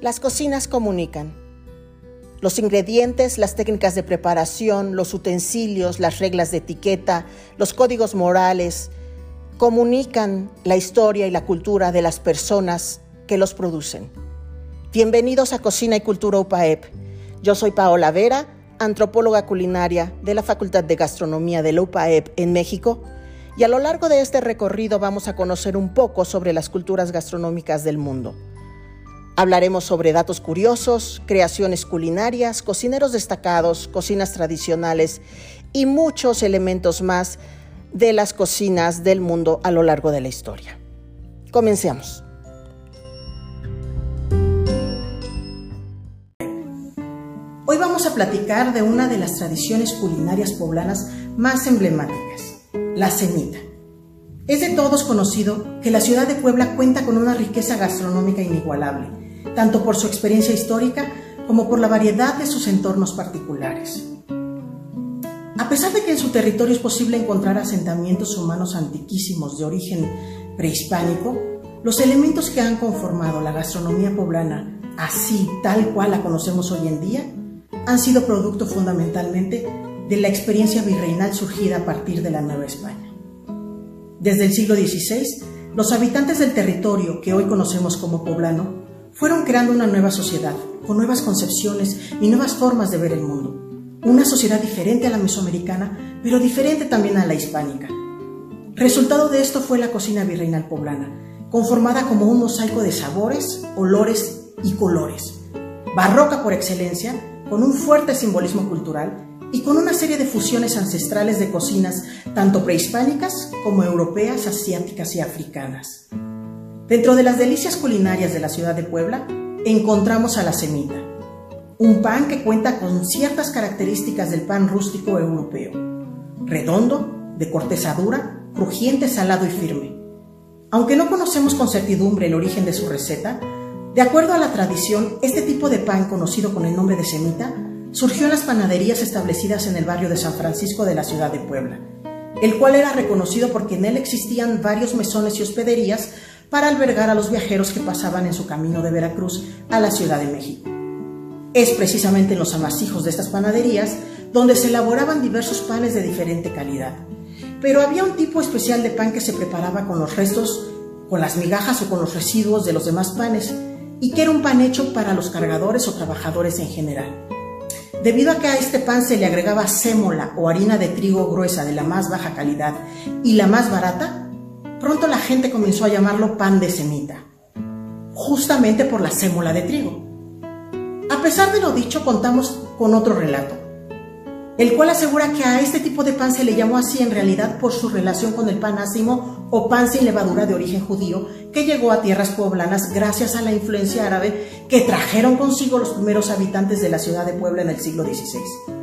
Las cocinas comunican. Los ingredientes, las técnicas de preparación, los utensilios, las reglas de etiqueta, los códigos morales, comunican la historia y la cultura de las personas que los producen. Bienvenidos a Cocina y Cultura UPAEP. Yo soy Paola Vera, antropóloga culinaria de la Facultad de Gastronomía de la UPAEP en México, y a lo largo de este recorrido vamos a conocer un poco sobre las culturas gastronómicas del mundo. Hablaremos sobre datos curiosos, creaciones culinarias, cocineros destacados, cocinas tradicionales y muchos elementos más de las cocinas del mundo a lo largo de la historia. Comencemos. Hoy vamos a platicar de una de las tradiciones culinarias poblanas más emblemáticas, la semita. Es de todos conocido que la ciudad de Puebla cuenta con una riqueza gastronómica inigualable tanto por su experiencia histórica como por la variedad de sus entornos particulares. A pesar de que en su territorio es posible encontrar asentamientos humanos antiquísimos de origen prehispánico, los elementos que han conformado la gastronomía poblana, así tal cual la conocemos hoy en día, han sido producto fundamentalmente de la experiencia virreinal surgida a partir de la Nueva España. Desde el siglo XVI, los habitantes del territorio que hoy conocemos como poblano fueron creando una nueva sociedad, con nuevas concepciones y nuevas formas de ver el mundo. Una sociedad diferente a la mesoamericana, pero diferente también a la hispánica. Resultado de esto fue la cocina virreinal poblana, conformada como un mosaico de sabores, olores y colores. Barroca por excelencia, con un fuerte simbolismo cultural y con una serie de fusiones ancestrales de cocinas tanto prehispánicas como europeas, asiáticas y africanas. Dentro de las delicias culinarias de la ciudad de Puebla encontramos a la semita, un pan que cuenta con ciertas características del pan rústico europeo, redondo, de corteza dura, crujiente, salado y firme. Aunque no conocemos con certidumbre el origen de su receta, de acuerdo a la tradición, este tipo de pan, conocido con el nombre de semita, surgió en las panaderías establecidas en el barrio de San Francisco de la ciudad de Puebla, el cual era reconocido porque en él existían varios mesones y hospederías para albergar a los viajeros que pasaban en su camino de Veracruz a la Ciudad de México. Es precisamente en los amasijos de estas panaderías donde se elaboraban diversos panes de diferente calidad. Pero había un tipo especial de pan que se preparaba con los restos, con las migajas o con los residuos de los demás panes, y que era un pan hecho para los cargadores o trabajadores en general. Debido a que a este pan se le agregaba sémola o harina de trigo gruesa de la más baja calidad y la más barata, Pronto la gente comenzó a llamarlo pan de semita, justamente por la sémola de trigo. A pesar de lo dicho, contamos con otro relato, el cual asegura que a este tipo de pan se le llamó así en realidad por su relación con el pan ácimo o pan sin levadura de origen judío que llegó a tierras poblanas gracias a la influencia árabe que trajeron consigo los primeros habitantes de la ciudad de Puebla en el siglo XVI.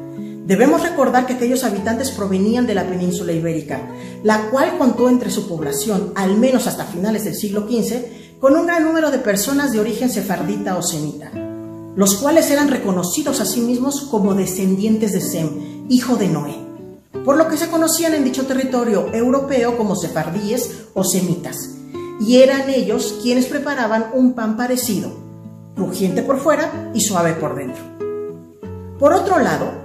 Debemos recordar que aquellos habitantes provenían de la península ibérica, la cual contó entre su población, al menos hasta finales del siglo XV, con un gran número de personas de origen sefardita o semita, los cuales eran reconocidos a sí mismos como descendientes de Sem, hijo de Noé, por lo que se conocían en dicho territorio europeo como sefardíes o semitas, y eran ellos quienes preparaban un pan parecido, crujiente por fuera y suave por dentro. Por otro lado,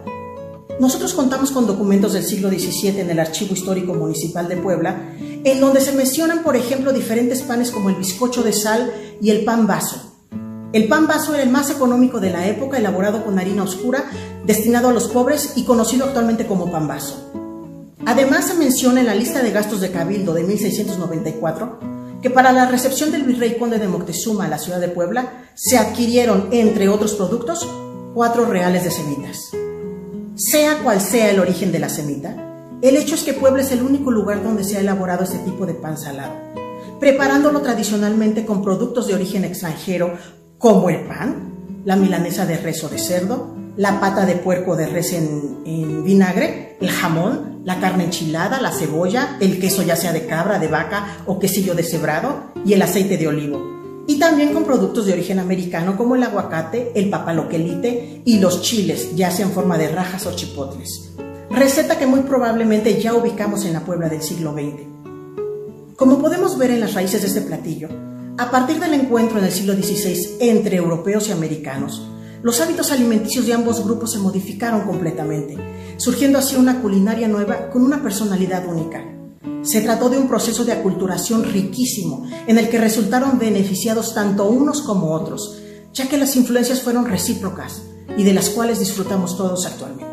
nosotros contamos con documentos del siglo XVII en el Archivo Histórico Municipal de Puebla, en donde se mencionan, por ejemplo, diferentes panes como el bizcocho de sal y el pan vaso. El pan vaso era el más económico de la época, elaborado con harina oscura, destinado a los pobres y conocido actualmente como pan vaso. Además, se menciona en la lista de gastos de Cabildo de 1694 que para la recepción del virrey conde de Moctezuma a la ciudad de Puebla se adquirieron, entre otros productos, cuatro reales de semitas. Sea cual sea el origen de la semita, el hecho es que Puebla es el único lugar donde se ha elaborado este tipo de pan salado, preparándolo tradicionalmente con productos de origen extranjero como el pan, la milanesa de res o de cerdo, la pata de puerco de res en, vinagre, el jamón, la carne enchilada, la cebolla, el queso ya sea de cabra, de vaca o quesillo deshebrado y el aceite de olivo y también con productos de origen americano como el aguacate, el papaloquelite y los chiles, ya sea en forma de rajas o chipotles. Receta que muy probablemente ya ubicamos en la Puebla del siglo XX. Como podemos ver en las raíces de este platillo, A partir del encuentro en el siglo XVI entre europeos y americanos, los hábitos alimenticios de ambos grupos se modificaron completamente, surgiendo así una culinaria nueva con una personalidad única. Se trató de un proceso de aculturación riquísimo, en el que resultaron beneficiados tanto unos como otros, ya que las influencias fueron recíprocas y de las cuales disfrutamos todos actualmente.